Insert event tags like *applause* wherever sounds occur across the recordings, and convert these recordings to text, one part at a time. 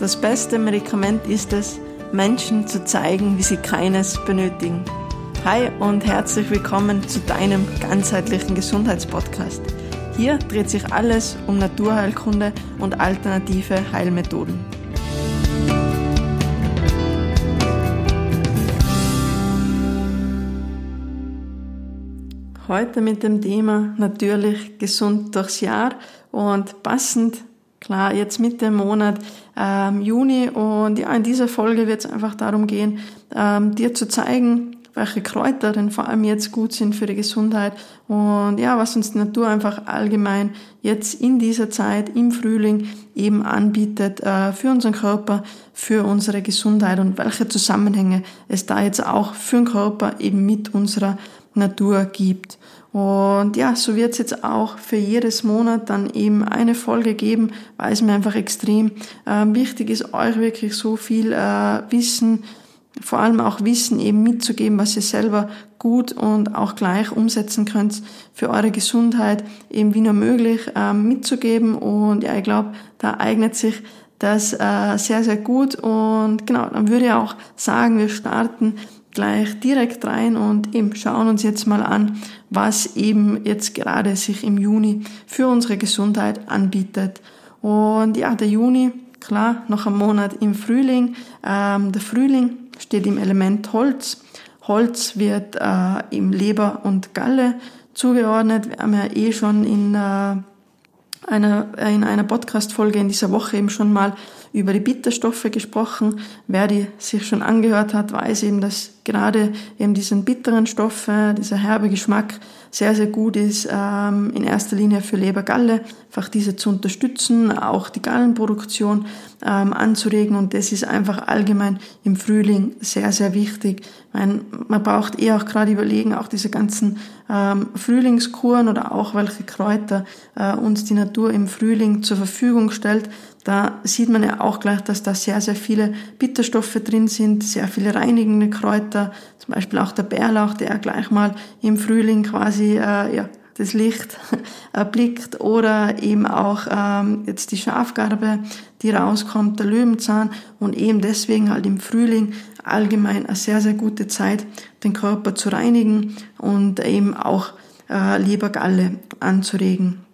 Das beste Medikament ist es, Menschen zu zeigen, wie sie keines benötigen. Hi und herzlich willkommen zu deinem ganzheitlichen Gesundheitspodcast. Hier dreht sich alles um Naturheilkunde und alternative Heilmethoden. Heute mit dem Thema natürlich gesund durchs Jahr und passend klar, jetzt mit dem Monat ähm, Juni. Und ja, in dieser Folge wird es einfach darum gehen, ähm, dir zu zeigen, welche Kräuter denn vor allem jetzt gut sind für die Gesundheit und ja, was uns die Natur einfach allgemein jetzt in dieser Zeit im Frühling eben anbietet äh, für unseren Körper, für unsere Gesundheit und welche Zusammenhänge es da jetzt auch für den Körper eben mit unserer Natur gibt. Und ja, so wird es jetzt auch für jedes Monat dann eben eine Folge geben, weil es mir einfach extrem äh, wichtig ist, euch wirklich so viel äh, Wissen, vor allem auch Wissen eben mitzugeben, was ihr selber gut und auch gleich umsetzen könnt für eure Gesundheit, eben wie nur möglich äh, mitzugeben. Und ja, ich glaube, da eignet sich das äh, sehr, sehr gut. Und genau, dann würde ich auch sagen, wir starten gleich direkt rein und eben schauen uns jetzt mal an, was eben jetzt gerade sich im Juni für unsere Gesundheit anbietet. Und ja, der Juni, klar, noch ein Monat im Frühling. Ähm, der Frühling steht im Element Holz. Holz wird äh, im Leber und Galle zugeordnet. Wir haben ja eh schon in äh, einer, in einer Podcast-Folge in dieser Woche eben schon mal über die Bitterstoffe gesprochen. Wer die sich schon angehört hat, weiß eben, dass gerade eben diesen bitteren Stoffe, dieser herbe Geschmack sehr, sehr gut ist, ähm, in erster Linie für Lebergalle, einfach diese zu unterstützen, auch die Gallenproduktion ähm, anzuregen und das ist einfach allgemein im Frühling sehr, sehr wichtig. Meine, man braucht eher auch gerade überlegen, auch diese ganzen ähm, Frühlingskuren oder auch welche Kräuter äh, uns die Natur im Frühling zur Verfügung stellt, da sieht man ja auch gleich, dass da sehr, sehr viele Bitterstoffe drin sind, sehr viele reinigende Kräuter, zum Beispiel auch der Bärlauch, der gleich mal im Frühling quasi äh, ja, das Licht *laughs* erblickt oder eben auch ähm, jetzt die Schafgarbe, die rauskommt, der Löwenzahn und eben deswegen halt im Frühling allgemein eine sehr, sehr gute Zeit, den Körper zu reinigen und eben auch äh, Lebergalle anzuregen.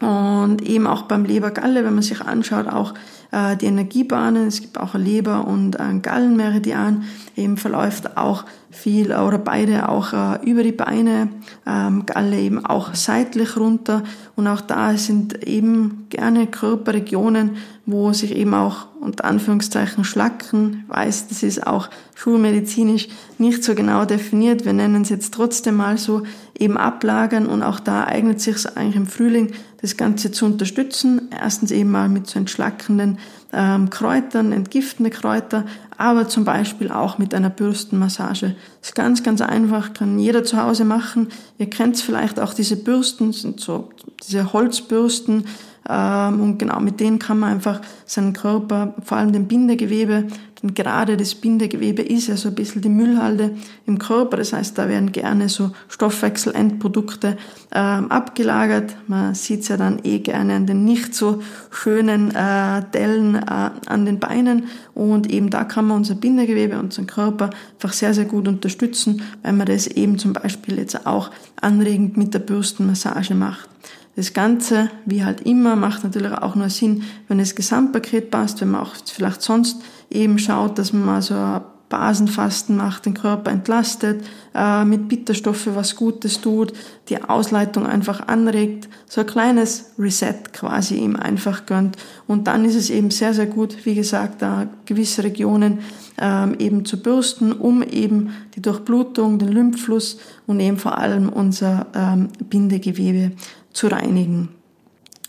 Und eben auch beim Leber-Galle, wenn man sich anschaut, auch äh, die Energiebahnen, es gibt auch Leber- und ein Gallenmeridian, eben verläuft auch viel oder beide auch äh, über die Beine, ähm, Galle eben auch seitlich runter. Und auch da sind eben gerne Körperregionen, wo sich eben auch unter Anführungszeichen Schlacken, weiß, das ist auch schulmedizinisch nicht so genau definiert, wir nennen es jetzt trotzdem mal so, eben ablagern. Und auch da eignet sich es eigentlich im Frühling, das Ganze zu unterstützen. Erstens eben mal mit so entschlackenden ähm, Kräutern, entgiftende Kräuter, aber zum Beispiel auch mit einer Bürstenmassage. Das ist ganz, ganz einfach, kann jeder zu Hause machen. Ihr kennt vielleicht auch diese Bürsten, sind so diese Holzbürsten, ähm, und genau mit denen kann man einfach seinen Körper, vor allem den Bindegewebe, denn gerade das Bindegewebe ist ja so ein bisschen die Müllhalde im Körper. Das heißt, da werden gerne so Stoffwechselendprodukte ähm, abgelagert. Man sieht's ja dann eh gerne an den nicht so schönen äh, Dellen äh, an den Beinen. Und eben da kann man unser Bindegewebe, unseren Körper einfach sehr, sehr gut unterstützen, wenn man das eben zum Beispiel jetzt auch anregend mit der Bürstenmassage macht. Das Ganze, wie halt immer, macht natürlich auch nur Sinn, wenn das Gesamtpaket passt, wenn man auch vielleicht sonst eben schaut, dass man mal so ein Basenfasten macht, den Körper entlastet, äh, mit Bitterstoffe was Gutes tut, die Ausleitung einfach anregt, so ein kleines Reset quasi ihm einfach gönnt. Und dann ist es eben sehr, sehr gut, wie gesagt, da gewisse Regionen ähm, eben zu bürsten, um eben die Durchblutung, den Lymphfluss und eben vor allem unser ähm, Bindegewebe zu reinigen.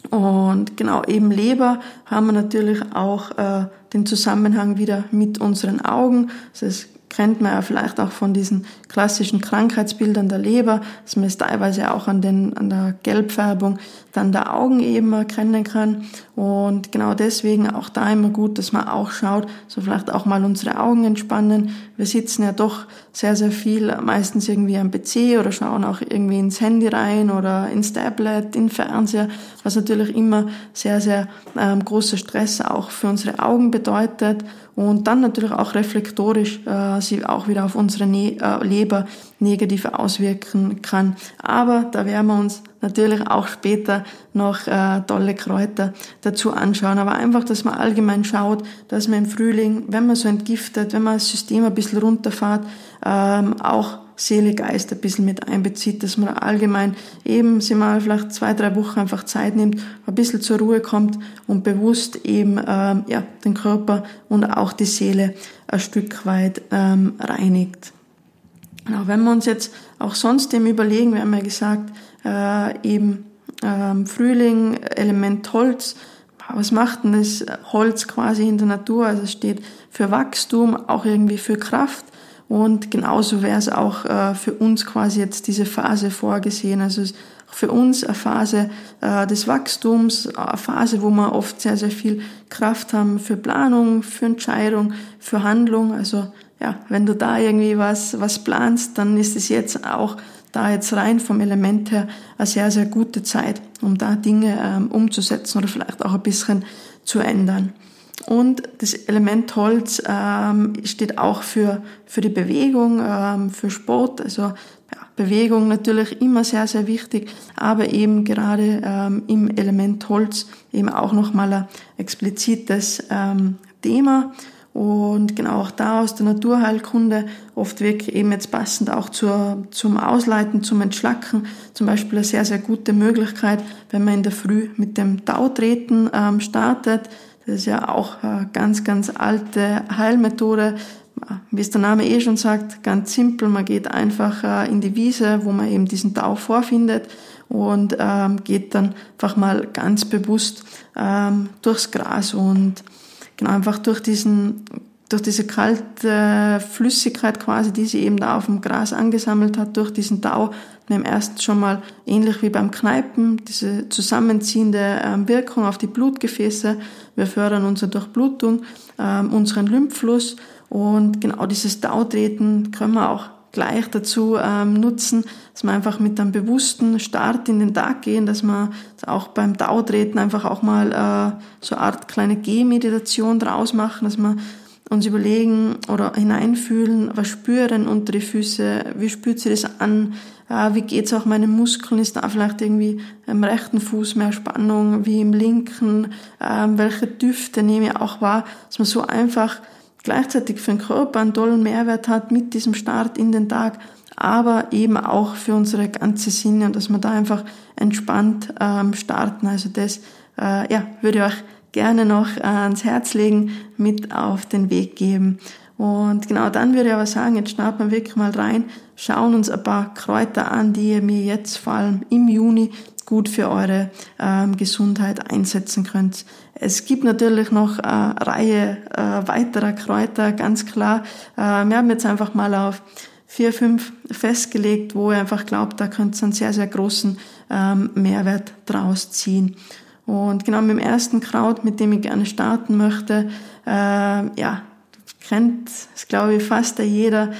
Und genau, eben Leber haben wir natürlich auch äh, den Zusammenhang wieder mit unseren Augen. Das ist kennt man ja vielleicht auch von diesen klassischen Krankheitsbildern der Leber, dass man es teilweise auch an, den, an der Gelbfärbung dann der Augen eben erkennen kann. Und genau deswegen auch da immer gut, dass man auch schaut, so vielleicht auch mal unsere Augen entspannen. Wir sitzen ja doch sehr, sehr viel, meistens irgendwie am PC oder schauen auch irgendwie ins Handy rein oder ins Tablet, in Fernseher, was natürlich immer sehr, sehr ähm, großer Stress auch für unsere Augen bedeutet und dann natürlich auch reflektorisch äh, sie auch wieder auf unsere ne äh, Leber negativ auswirken kann. Aber da werden wir uns natürlich auch später noch äh, tolle Kräuter dazu anschauen. Aber einfach, dass man allgemein schaut, dass man im Frühling, wenn man so entgiftet, wenn man das System ein bisschen runterfahrt, ähm, auch Seele, Geist ein bisschen mit einbezieht, dass man allgemein eben sich mal vielleicht zwei, drei Wochen einfach Zeit nimmt, ein bisschen zur Ruhe kommt und bewusst eben ähm, ja, den Körper und auch die Seele ein Stück weit ähm, reinigt. Genau, wenn wir uns jetzt auch sonst dem überlegen, wir haben ja gesagt, äh, eben ähm, Frühling, Element Holz, was macht denn das Holz quasi in der Natur? Also es steht für Wachstum, auch irgendwie für Kraft. Und genauso wäre es auch äh, für uns quasi jetzt diese Phase vorgesehen. Also für uns eine Phase äh, des Wachstums, eine Phase, wo wir oft sehr, sehr viel Kraft haben für Planung, für Entscheidung, für Handlung. Also ja, wenn du da irgendwie was, was planst, dann ist es jetzt auch da jetzt rein vom Element her eine sehr, sehr gute Zeit, um da Dinge ähm, umzusetzen oder vielleicht auch ein bisschen zu ändern. Und das Element Holz ähm, steht auch für, für die Bewegung, ähm, für Sport. Also ja, Bewegung natürlich immer sehr, sehr wichtig, aber eben gerade ähm, im Element Holz eben auch nochmal ein explizites ähm, Thema. Und genau auch da aus der Naturheilkunde oft wirklich eben jetzt passend auch zur, zum Ausleiten, zum Entschlacken. Zum Beispiel eine sehr, sehr gute Möglichkeit, wenn man in der Früh mit dem Tautreten ähm, startet. Das ist ja auch eine ganz, ganz alte Heilmethode. Wie es der Name eh schon sagt, ganz simpel. Man geht einfach äh, in die Wiese, wo man eben diesen Tau vorfindet und ähm, geht dann einfach mal ganz bewusst ähm, durchs Gras und genau einfach durch diesen durch diese kalte Flüssigkeit quasi, die sie eben da auf dem Gras angesammelt hat, durch diesen Tau, wir haben erst schon mal ähnlich wie beim Kneipen diese zusammenziehende ähm, Wirkung auf die Blutgefäße. Wir fördern unsere Durchblutung, ähm, unseren Lymphfluss und genau dieses Tautreten können wir auch gleich dazu ähm, nutzen, dass wir einfach mit einem bewussten Start in den Tag gehen, dass wir auch beim Tautreten einfach auch mal äh, so eine Art kleine Gehmeditation draus machen, dass wir uns überlegen oder hineinfühlen, was spüren unter die Füße, wie spürt sie das an, äh, wie geht's auch meinen Muskeln, ist da vielleicht irgendwie im rechten Fuß mehr Spannung wie im linken, äh, welche Düfte nehme ich auch wahr, dass man so einfach gleichzeitig für den Körper einen tollen Mehrwert hat mit diesem Start in den Tag, aber eben auch für unsere ganze Sinne und dass wir da einfach entspannt ähm, starten. Also das äh, ja, würde ich euch gerne noch äh, ans Herz legen, mit auf den Weg geben. Und genau dann würde ich aber sagen, jetzt starten wir wirklich mal rein, schauen uns ein paar Kräuter an, die ihr mir jetzt vor allem im Juni gut für eure ähm, Gesundheit einsetzen könnt. Es gibt natürlich noch eine Reihe äh, weiterer Kräuter, ganz klar. Äh, wir haben jetzt einfach mal auf vier, fünf festgelegt, wo ihr einfach glaubt, da könnt ihr einen sehr, sehr großen ähm, Mehrwert draus ziehen. Und genau mit dem ersten Kraut, mit dem ich gerne starten möchte, äh, ja, kennt es, glaube ich, fast jeder,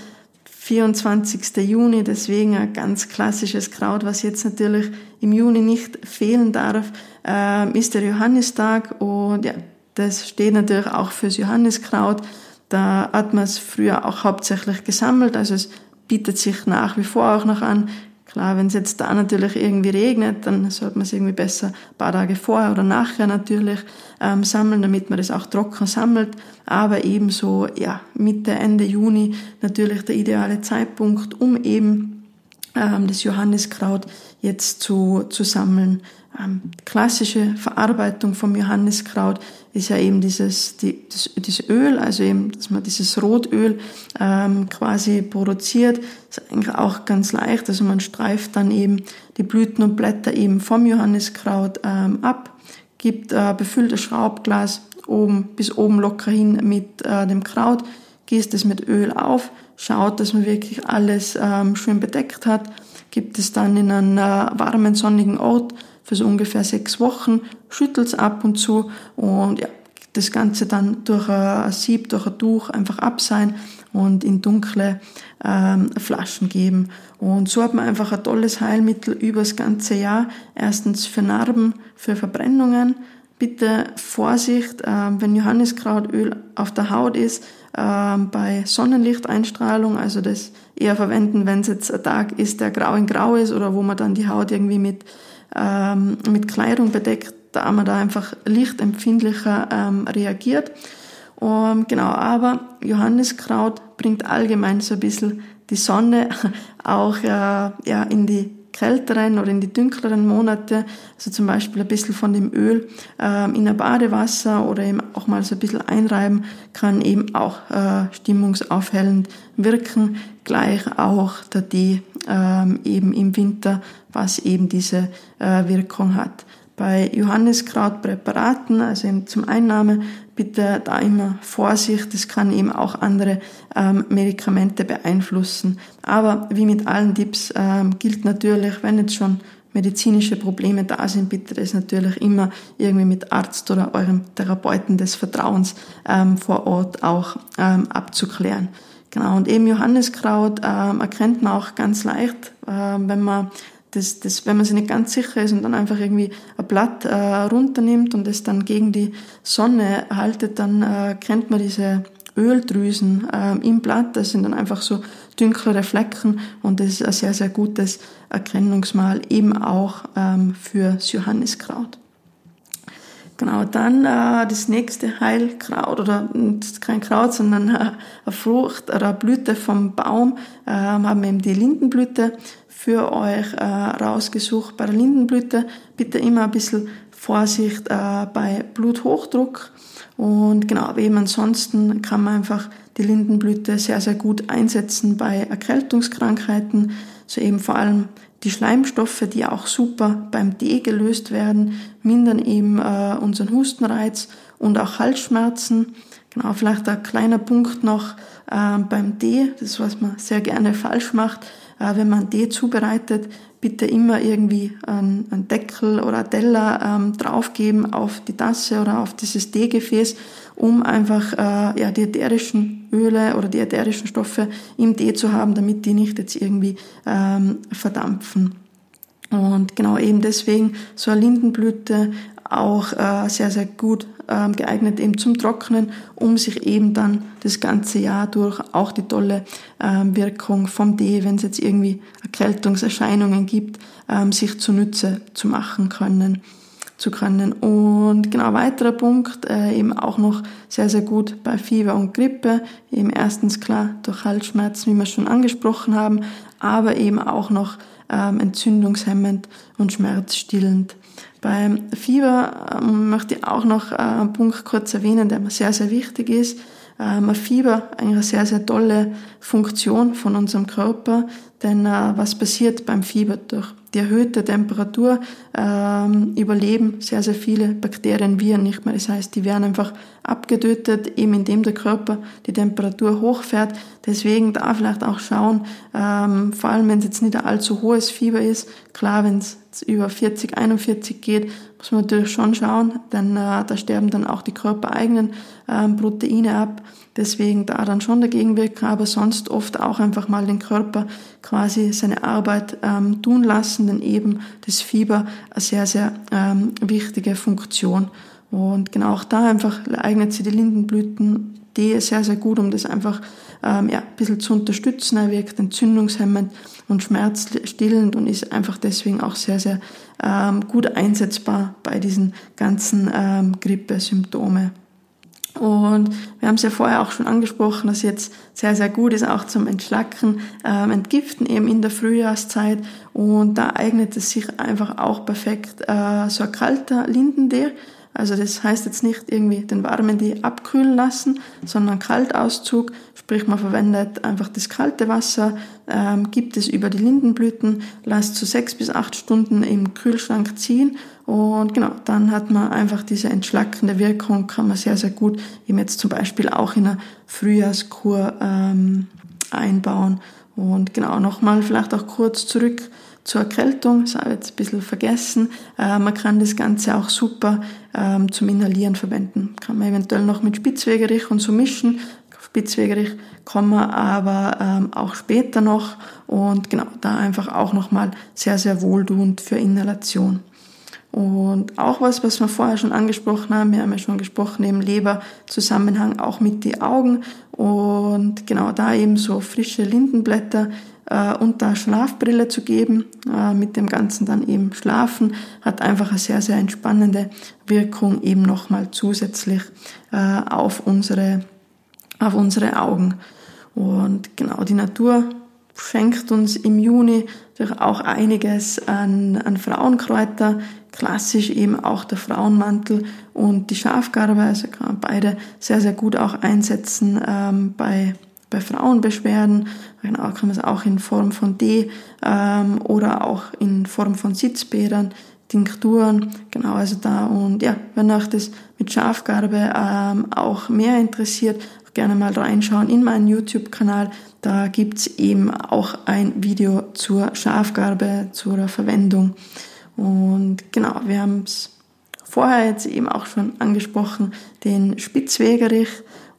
24. Juni, deswegen ein ganz klassisches Kraut, was jetzt natürlich im Juni nicht fehlen darf, äh, ist der Johannistag und ja, das steht natürlich auch fürs Johanniskraut. Da hat man es früher auch hauptsächlich gesammelt, also es bietet sich nach wie vor auch noch an, Klar, wenn es jetzt da natürlich irgendwie regnet, dann sollte man es irgendwie besser ein paar Tage vorher oder nachher natürlich ähm, sammeln, damit man das auch trocken sammelt. Aber ebenso, ja, Mitte, Ende Juni natürlich der ideale Zeitpunkt, um eben ähm, das Johanniskraut jetzt zu, zu sammeln. Ähm, klassische Verarbeitung vom Johanniskraut ist ja eben dieses, die, das, das Öl, also eben, dass man dieses Rotöl ähm, quasi produziert. Ist eigentlich auch ganz leicht. Also man streift dann eben die Blüten und Blätter eben vom Johanniskraut ähm, ab, gibt äh, befülltes Schraubglas oben bis oben locker hin mit äh, dem Kraut, gießt es mit Öl auf, schaut, dass man wirklich alles ähm, schön bedeckt hat, gibt es dann in einen äh, warmen, sonnigen Ort für so ungefähr sechs Wochen, schüttelt es ab und zu und ja, das Ganze dann durch ein Sieb, durch ein Tuch einfach abseihen und in dunkle ähm, Flaschen geben. Und so hat man einfach ein tolles Heilmittel über das ganze Jahr. Erstens für Narben, für Verbrennungen. Bitte Vorsicht, äh, wenn Johanniskrautöl auf der Haut ist, äh, bei Sonnenlichteinstrahlung, also das eher verwenden, wenn es jetzt ein Tag ist, der grau in grau ist oder wo man dann die Haut irgendwie mit, ähm, mit Kleidung bedeckt, da man da einfach lichtempfindlicher ähm, reagiert. Um, genau, aber Johanniskraut bringt allgemein so ein bisschen die Sonne *laughs* auch äh, ja, in die kälteren oder in die dunkleren Monate, also zum Beispiel ein bisschen von dem Öl ähm, in ein Badewasser oder eben auch mal so ein bisschen einreiben, kann eben auch äh, stimmungsaufhellend wirken. Gleich auch der Tee ähm, eben im Winter, was eben diese äh, Wirkung hat. Bei Johanniskrautpräparaten, also eben zum Einnahme, bitte da immer Vorsicht. Das kann eben auch andere ähm, Medikamente beeinflussen. Aber wie mit allen Tipps ähm, gilt natürlich, wenn jetzt schon medizinische Probleme da sind, bitte das natürlich immer irgendwie mit Arzt oder eurem Therapeuten des Vertrauens ähm, vor Ort auch ähm, abzuklären. Genau, und eben Johanniskraut ähm, erkennt man auch ganz leicht, äh, wenn man das, das, wenn man sich nicht ganz sicher ist und dann einfach irgendwie ein Blatt äh, runternimmt und es dann gegen die Sonne haltet, dann äh, kennt man diese Öldrüsen äh, im Blatt. Das sind dann einfach so dunklere Flecken und das ist ein sehr, sehr gutes Erkennungsmal eben auch ähm, für Johanniskraut. Genau, dann äh, das nächste Heilkraut oder kein Kraut, sondern äh, eine Frucht oder eine Blüte vom Baum äh, haben wir eben die Lindenblüte für euch äh, rausgesucht. Bei der Lindenblüte bitte immer ein bisschen Vorsicht äh, bei Bluthochdruck und genau, eben ansonsten kann man einfach die Lindenblüte sehr, sehr gut einsetzen bei Erkältungskrankheiten, so eben vor allem die Schleimstoffe, die auch super beim Tee gelöst werden, mindern eben äh, unseren Hustenreiz und auch Halsschmerzen. Genau, vielleicht ein kleiner Punkt noch äh, beim Tee, das was man sehr gerne falsch macht, äh, wenn man Tee zubereitet, bitte immer irgendwie einen, Deckel oder einen Teller ähm, draufgeben auf die Tasse oder auf dieses Teegefäß, um einfach äh, ja, die ätherischen Öle oder die ätherischen Stoffe im Tee zu haben, damit die nicht jetzt irgendwie ähm, verdampfen. Und genau eben deswegen so eine Lindenblüte auch äh, sehr, sehr gut ähm, geeignet eben zum Trocknen, um sich eben dann das ganze Jahr durch auch die tolle ähm, Wirkung vom Tee, wenn es jetzt irgendwie Erkältungserscheinungen gibt, ähm, sich zunutze zu machen können zu können. Und genau, weiterer Punkt, äh, eben auch noch sehr, sehr gut bei Fieber und Grippe. Eben erstens klar durch Halsschmerzen, wie wir schon angesprochen haben, aber eben auch noch ähm, entzündungshemmend und schmerzstillend. Beim Fieber ähm, möchte ich auch noch äh, einen Punkt kurz erwähnen, der mir sehr, sehr wichtig ist. Ähm, Fieber eine sehr, sehr tolle Funktion von unserem Körper, denn äh, was passiert beim Fieber durch die erhöhte Temperatur ähm, überleben sehr, sehr viele Bakterien, Viren nicht mehr. Das heißt, die werden einfach abgetötet, eben indem der Körper die Temperatur hochfährt. Deswegen da vielleicht auch schauen, ähm, vor allem wenn es jetzt nicht ein allzu hohes Fieber ist, klar, wenn es über 40, 41 geht, muss man natürlich schon schauen, denn äh, da sterben dann auch die körpereigenen ähm, Proteine ab. Deswegen da dann schon dagegen wirken, aber sonst oft auch einfach mal den Körper quasi seine Arbeit ähm, tun lassen, denn eben das Fieber eine sehr, sehr ähm, wichtige Funktion. Und genau auch da einfach eignet sich die Lindenblüten die sehr, sehr gut, um das einfach ähm, ja, ein bisschen zu unterstützen. Er wirkt entzündungshemmend und schmerzstillend und ist einfach deswegen auch sehr, sehr ähm, gut einsetzbar bei diesen ganzen ähm, Grippesymptome. Und wir haben es ja vorher auch schon angesprochen, dass jetzt sehr, sehr gut ist, auch zum Entschlacken, ähm, Entgiften eben in der Frühjahrszeit. Und da eignet es sich einfach auch perfekt äh, so ein kalter Lindentee also das heißt jetzt nicht irgendwie den warmen Tee abkühlen lassen, sondern Kaltauszug, sprich man verwendet einfach das kalte Wasser, ähm, gibt es über die Lindenblüten, lasst so sechs bis acht Stunden im Kühlschrank ziehen und genau, dann hat man einfach diese entschlackende Wirkung, kann man sehr, sehr gut eben jetzt zum Beispiel auch in einer Frühjahrskur ähm, einbauen. Und genau, nochmal vielleicht auch kurz zurück zur Erkältung, das habe ich jetzt ein bisschen vergessen. Äh, man kann das Ganze auch super ähm, zum Inhalieren verwenden. Kann man eventuell noch mit Spitzwegerich und so mischen. Spitzwegerich kommen wir aber ähm, auch später noch und genau, da einfach auch nochmal sehr, sehr wohltuend für Inhalation. Und auch was, was wir vorher schon angesprochen haben, wir haben ja schon gesprochen, eben Leberzusammenhang auch mit den Augen und genau da eben so frische Lindenblätter äh, unter Schlafbrille zu geben, äh, mit dem Ganzen dann eben schlafen, hat einfach eine sehr, sehr entspannende Wirkung eben nochmal zusätzlich äh, auf unsere, auf unsere Augen. Und genau, die Natur schenkt uns im Juni natürlich auch einiges an, an Frauenkräuter, klassisch eben auch der Frauenmantel und die Schafgarbe, also kann man beide sehr, sehr gut auch einsetzen ähm, bei, bei Frauenbeschwerden. Kann man es auch in Form von Tee ähm, oder auch in Form von Sitzbädern, Tinkturen, genau, also da und ja, wenn euch das mit Schafgarbe ähm, auch mehr interessiert, gerne mal reinschauen in meinen YouTube-Kanal. Da gibt's eben auch ein Video zur Schafgarbe, zur Verwendung. Und genau, wir haben es vorher jetzt eben auch schon angesprochen, den Spitzwegerich.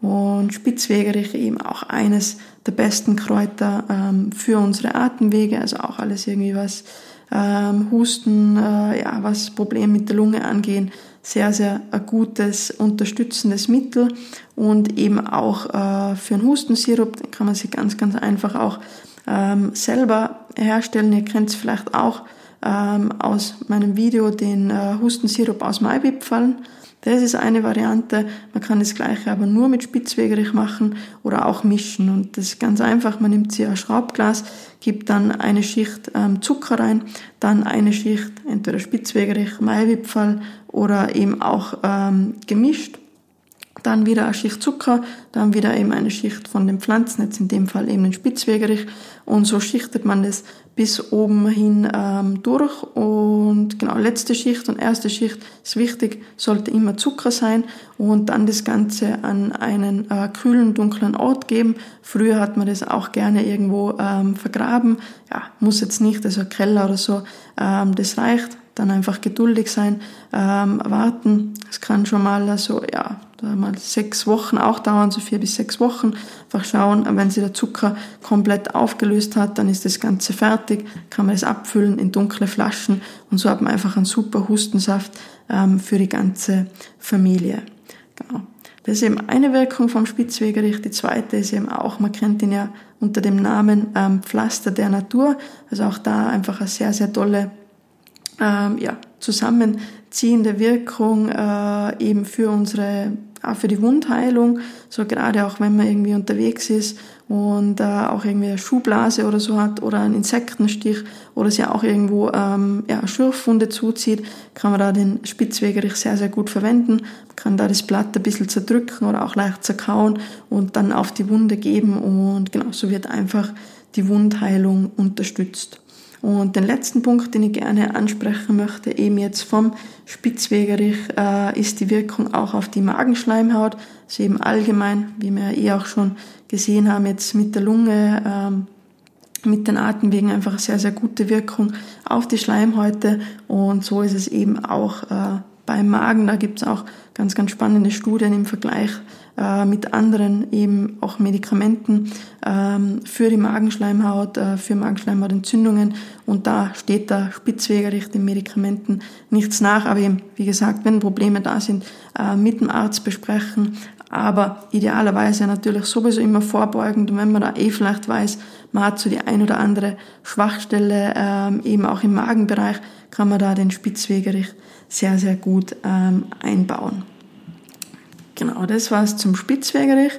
Und Spitzwegerich eben auch eines der besten Kräuter ähm, für unsere Atemwege, also auch alles irgendwie was ähm, Husten, äh, ja, was Probleme mit der Lunge angehen, sehr, sehr ein gutes, unterstützendes Mittel und eben auch äh, für einen Hustensirup, den kann man sich ganz, ganz einfach auch ähm, selber herstellen. Ihr kennt es vielleicht auch ähm, aus meinem Video den äh, Hustensirup aus Maibipfeln. Das ist eine Variante. Man kann das gleiche aber nur mit Spitzwegerich machen oder auch mischen. Und das ist ganz einfach. Man nimmt sich ein Schraubglas, gibt dann eine Schicht ähm, Zucker rein, dann eine Schicht entweder Spitzwegerich, Maiwipfel oder eben auch ähm, gemischt dann wieder eine Schicht Zucker, dann wieder eben eine Schicht von den Pflanzen, jetzt in dem Fall eben den Spitzwegerich und so schichtet man das bis oben hin ähm, durch. Und genau, letzte Schicht und erste Schicht ist wichtig, sollte immer Zucker sein und dann das Ganze an einen äh, kühlen, dunklen Ort geben. Früher hat man das auch gerne irgendwo ähm, vergraben, ja, muss jetzt nicht, also Keller oder so, ähm, das reicht, dann einfach geduldig sein, ähm, warten. Es kann schon mal so, ja, mal sechs Wochen auch dauern, so vier bis sechs Wochen. Einfach schauen, wenn sich der Zucker komplett aufgelöst hat, dann ist das Ganze fertig, kann man es abfüllen in dunkle Flaschen und so hat man einfach einen super Hustensaft ähm, für die ganze Familie. Genau. Das ist eben eine Wirkung vom Spitzwegerich. Die zweite ist eben auch, man kennt ihn ja unter dem Namen ähm, Pflaster der Natur. Also auch da einfach eine sehr, sehr tolle ähm, ja, zusammenziehende Wirkung äh, eben für unsere, auch für die Wundheilung, so gerade auch wenn man irgendwie unterwegs ist und äh, auch irgendwie eine Schuhblase oder so hat oder einen Insektenstich oder sich auch irgendwo ähm, ja, Schürfwunde zuzieht, kann man da den Spitzwegerich sehr, sehr gut verwenden. Man kann da das Blatt ein bisschen zerdrücken oder auch leicht zerkauen und dann auf die Wunde geben und genau so wird einfach die Wundheilung unterstützt. Und den letzten Punkt, den ich gerne ansprechen möchte, eben jetzt vom Spitzwegerich, äh, ist die Wirkung auch auf die Magenschleimhaut. Also eben allgemein, wie wir eh auch schon gesehen haben, jetzt mit der Lunge, ähm, mit den Atemwegen einfach sehr, sehr gute Wirkung auf die Schleimhäute. Und so ist es eben auch äh, beim Magen. Da gibt es auch ganz, ganz spannende Studien im Vergleich äh, mit anderen eben auch Medikamenten ähm, für die Magenschleimhaut, äh, für Magenschleimhautentzündungen. Und da steht der Spitzwegerich den Medikamenten nichts nach. Aber eben, wie gesagt, wenn Probleme da sind, äh, mit dem Arzt besprechen. Aber idealerweise natürlich sowieso immer vorbeugend. Und wenn man da eh vielleicht weiß, man hat so die ein oder andere Schwachstelle, ähm, eben auch im Magenbereich, kann man da den Spitzwegerich sehr, sehr gut ähm, einbauen. Genau, das war's zum Spitzwegerich.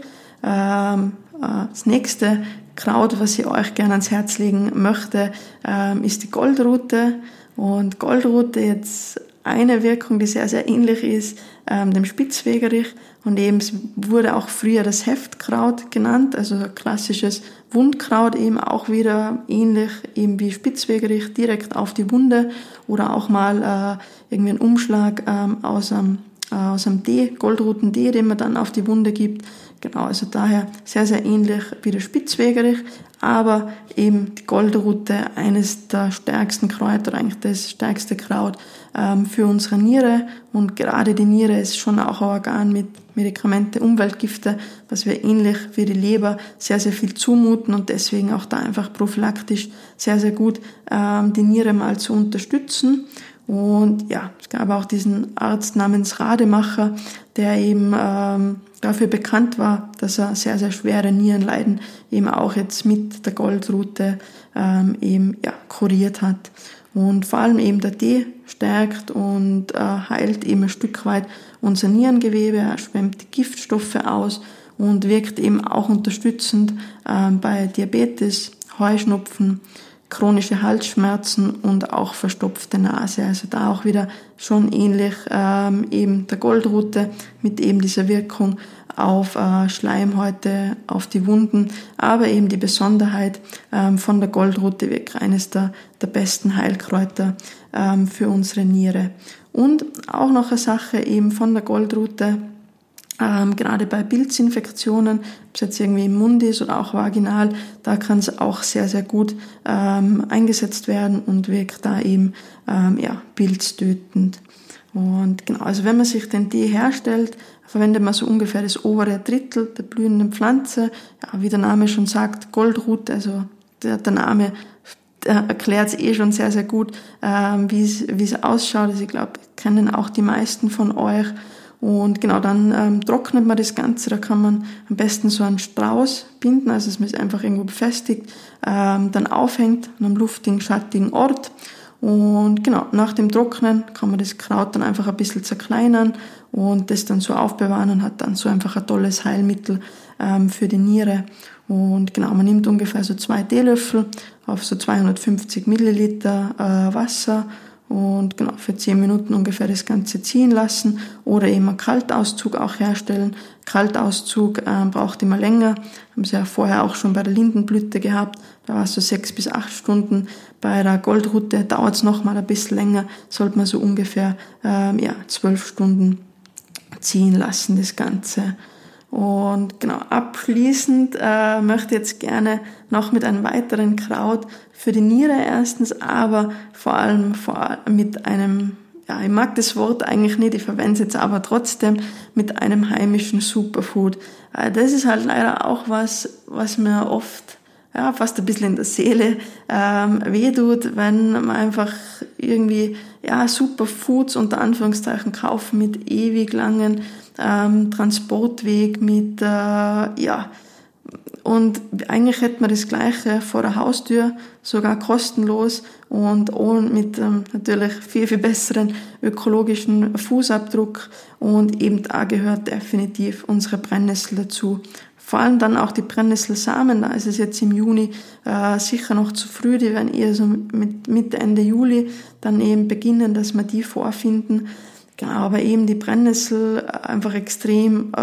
Ähm, äh, das nächste Kraut, was ich euch gerne ans Herz legen möchte, ähm, ist die Goldrute. Und Goldrute jetzt eine Wirkung, die sehr, sehr ähnlich ist, ähm, dem Spitzwegerich. Und eben wurde auch früher das Heftkraut genannt, also klassisches Wundkraut eben auch wieder ähnlich eben wie Spitzwegerich direkt auf die Wunde oder auch mal äh, irgendwie ein Umschlag ähm, aus einem aus einem Tee, Goldruten-Tee, den man dann auf die Wunde gibt. Genau, also daher sehr, sehr ähnlich wie der Spitzwegerich, aber eben die Goldrute eines der stärksten Kräuter, eigentlich das stärkste Kraut ähm, für unsere Niere. Und gerade die Niere ist schon auch ein Organ mit Medikamente, Umweltgifte, was wir ähnlich wie die Leber sehr, sehr viel zumuten und deswegen auch da einfach prophylaktisch sehr, sehr gut ähm, die Niere mal zu unterstützen. Und ja, es gab auch diesen Arzt namens Rademacher, der eben ähm, dafür bekannt war, dass er sehr, sehr schwere Nierenleiden eben auch jetzt mit der Goldrute ähm, eben ja, kuriert hat. Und vor allem eben der Tee stärkt und äh, heilt eben ein Stück weit unser Nierengewebe, er schwemmt die Giftstoffe aus und wirkt eben auch unterstützend äh, bei Diabetes, Heuschnupfen, chronische Halsschmerzen und auch verstopfte Nase. Also da auch wieder schon ähnlich ähm, eben der Goldrute mit eben dieser Wirkung auf äh, Schleimhäute, auf die Wunden, aber eben die Besonderheit ähm, von der Goldrute wirklich eines der, der besten Heilkräuter ähm, für unsere Niere. Und auch noch eine Sache eben von der Goldrute, ähm, gerade bei Pilzinfektionen, ob es jetzt irgendwie im Mund ist oder auch vaginal, da kann es auch sehr, sehr gut ähm, eingesetzt werden und wirkt da eben ähm, ja, pilztötend. Und genau, also wenn man sich den Tee herstellt, verwendet man so ungefähr das obere Drittel der blühenden Pflanze. Ja, wie der Name schon sagt, Goldrute, also der, der Name erklärt es eh schon sehr, sehr gut, ähm, wie es ausschaut. Also ich glaube, kennen auch die meisten von euch. Und genau, dann ähm, trocknet man das Ganze. Da kann man am besten so einen Strauß binden, also dass man es einfach irgendwo befestigt, ähm, dann aufhängt an einem luftigen, schattigen Ort. Und genau, nach dem Trocknen kann man das Kraut dann einfach ein bisschen zerkleinern und das dann so aufbewahren und hat dann so einfach ein tolles Heilmittel ähm, für die Niere. Und genau, man nimmt ungefähr so zwei Teelöffel auf so 250 Milliliter äh, Wasser und genau für 10 Minuten ungefähr das Ganze ziehen lassen oder eben einen Kaltauszug auch herstellen. Kaltauszug äh, braucht immer länger, haben sie ja vorher auch schon bei der Lindenblüte gehabt, da war es so sechs bis acht Stunden. Bei der Goldrute dauert es nochmal ein bisschen länger, sollte man so ungefähr ähm, ja, zwölf Stunden ziehen lassen, das Ganze. Und genau, abschließend äh, möchte ich jetzt gerne noch mit einem weiteren Kraut für die Niere erstens, aber vor allem, vor mit einem, ja, ich mag das Wort eigentlich nicht, ich verwende es jetzt aber trotzdem mit einem heimischen Superfood. Äh, das ist halt leider auch was, was mir oft ja, fast ein bisschen in der Seele ähm, wehtut, wenn man einfach irgendwie ja, Superfoods unter Anführungszeichen kaufen mit ewig langen ähm, Transportweg, mit, äh, ja, und eigentlich hätte man das Gleiche vor der Haustür, sogar kostenlos und ohne mit ähm, natürlich viel, viel besseren ökologischen Fußabdruck. Und eben da gehört definitiv unsere Brennnessel dazu. Vor allem dann auch die Brennnesselsamen, da ist es jetzt im Juni äh, sicher noch zu früh, die werden eher so mit Mitte, Ende Juli dann eben beginnen, dass wir die vorfinden. Genau, aber eben die Brennnessel äh, einfach extrem äh,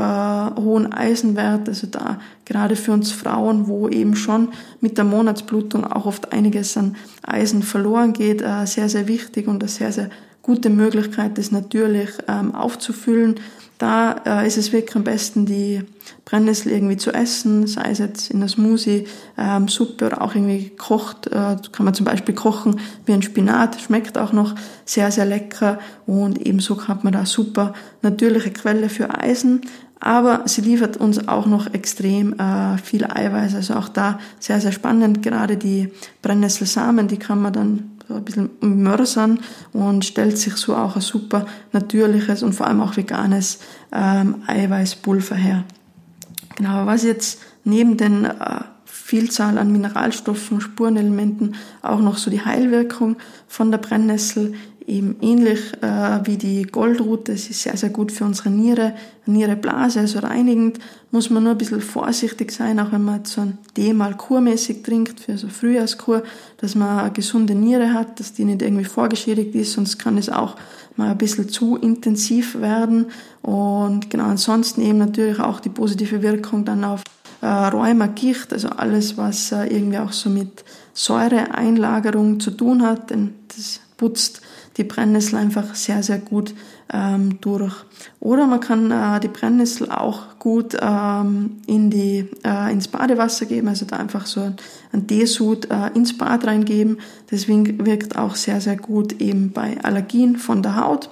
hohen Eisenwert, also da gerade für uns Frauen, wo eben schon mit der Monatsblutung auch oft einiges an Eisen verloren geht, äh, sehr, sehr wichtig und eine sehr, sehr gute Möglichkeit, das natürlich ähm, aufzufüllen. Da äh, ist es wirklich am besten, die Brennnessel irgendwie zu essen, sei es jetzt in der Smoothie, ähm, Suppe oder auch irgendwie gekocht. Äh, kann man zum Beispiel kochen wie ein Spinat, schmeckt auch noch sehr, sehr lecker und ebenso hat man da super natürliche Quelle für Eisen. Aber sie liefert uns auch noch extrem äh, viel Eiweiß. Also auch da sehr, sehr spannend. Gerade die Brennnesselsamen, die kann man dann ein bisschen mörsern und stellt sich so auch ein super natürliches und vor allem auch veganes ähm, Eiweißpulver her. Genau, was jetzt neben den äh, Vielzahl an Mineralstoffen, Spurenelementen auch noch so die Heilwirkung von der Brennnessel eben ähnlich äh, wie die Goldrute. Es ist sehr, sehr gut für unsere Niere, Niereblase, also reinigend. Muss man nur ein bisschen vorsichtig sein, auch wenn man so ein Tee mal kurmäßig trinkt, für so Frühjahrskur, dass man eine gesunde Niere hat, dass die nicht irgendwie vorgeschädigt ist, sonst kann es auch mal ein bisschen zu intensiv werden. Und genau, ansonsten eben natürlich auch die positive Wirkung dann auf äh, Rheuma, Gicht, also alles, was äh, irgendwie auch so mit Säureeinlagerung zu tun hat, denn das putzt die Brennnessel einfach sehr, sehr gut ähm, durch. Oder man kann äh, die Brennnessel auch gut ähm, in die, äh, ins Badewasser geben, also da einfach so ein Teesud äh, ins Bad reingeben. Deswegen wirkt auch sehr, sehr gut eben bei Allergien von der Haut.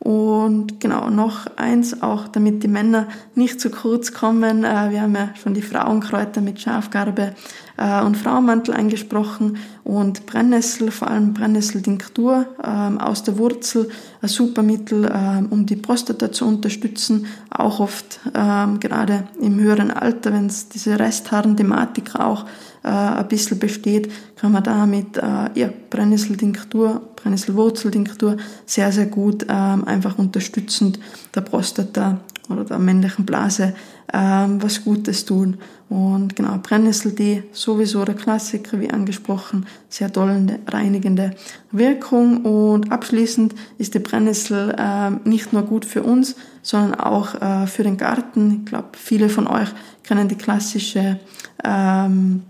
Und genau, noch eins, auch damit die Männer nicht zu kurz kommen. Äh, wir haben ja schon die Frauenkräuter mit Schafgarbe äh, und Frauenmantel angesprochen und Brennnessel, vor allem Brennnesseldinktur ähm, aus der Wurzel, ein super Mittel, ähm, um die Prostata zu unterstützen. Auch oft ähm, gerade im höheren Alter, wenn es diese Resthaaren-Thematik auch äh, ein bisschen besteht, kann man da mit äh, ja, Brennnesseldinktur, Brennnesselwurzeldinktur sehr, sehr gut ähm, einfach unterstützend der Prostata oder der männlichen Blase ähm, was Gutes tun. Und genau, Brennnesseltee, sowieso der Klassiker, wie angesprochen, sehr tolle reinigende Wirkung. Und abschließend ist die Brennnessel äh, nicht nur gut für uns, sondern auch äh, für den Garten. Ich glaube, viele von euch kennen die klassische ähm,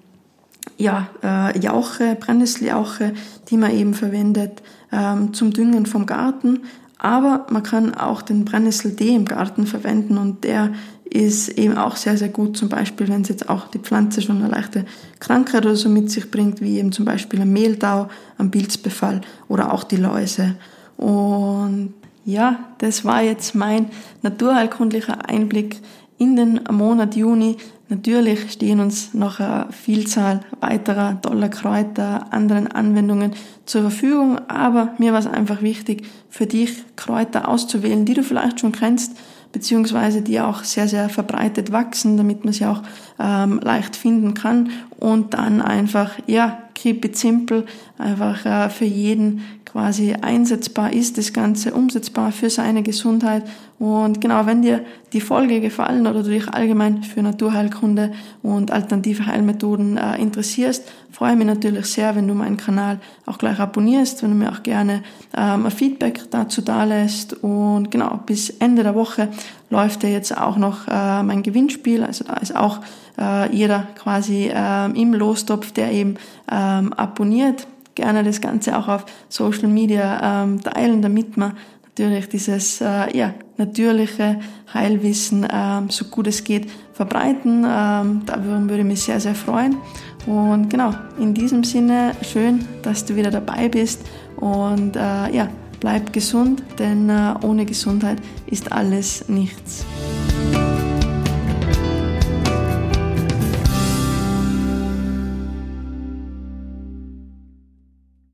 ja, äh, Jauche, Brennnesseljauche, die man eben verwendet ähm, zum Düngen vom Garten. Aber man kann auch den Brennnesseltee im Garten verwenden und der ist eben auch sehr, sehr gut, zum Beispiel, wenn es jetzt auch die Pflanze schon eine leichte Krankheit oder so mit sich bringt, wie eben zum Beispiel ein Mehltau, ein Pilzbefall oder auch die Läuse. Und ja, das war jetzt mein naturheilkundlicher Einblick in den Monat Juni. Natürlich stehen uns noch eine Vielzahl weiterer toller Kräuter, anderen Anwendungen zur Verfügung, aber mir war es einfach wichtig, für dich Kräuter auszuwählen, die du vielleicht schon kennst, beziehungsweise die auch sehr, sehr verbreitet wachsen, damit man sie auch ähm, leicht finden kann. Und dann einfach, ja, keep it simple, einfach äh, für jeden quasi einsetzbar ist, das Ganze umsetzbar für seine Gesundheit. Und genau, wenn dir die Folge gefallen oder du dich allgemein für Naturheilkunde und alternative Heilmethoden äh, interessierst, freue mich natürlich sehr, wenn du meinen Kanal auch gleich abonnierst, wenn du mir auch gerne ähm, ein Feedback dazu dalässt. Und genau, bis Ende der Woche läuft ja jetzt auch noch äh, mein Gewinnspiel. Also da ist auch äh, jeder quasi äh, im Lostopf, der eben ähm, abonniert gerne das Ganze auch auf Social Media ähm, teilen, damit man natürlich dieses äh, ja, natürliche Heilwissen ähm, so gut es geht verbreiten. Ähm, darüber würde ich mich sehr, sehr freuen. Und genau, in diesem Sinne schön, dass du wieder dabei bist und äh, ja, bleib gesund, denn äh, ohne Gesundheit ist alles nichts.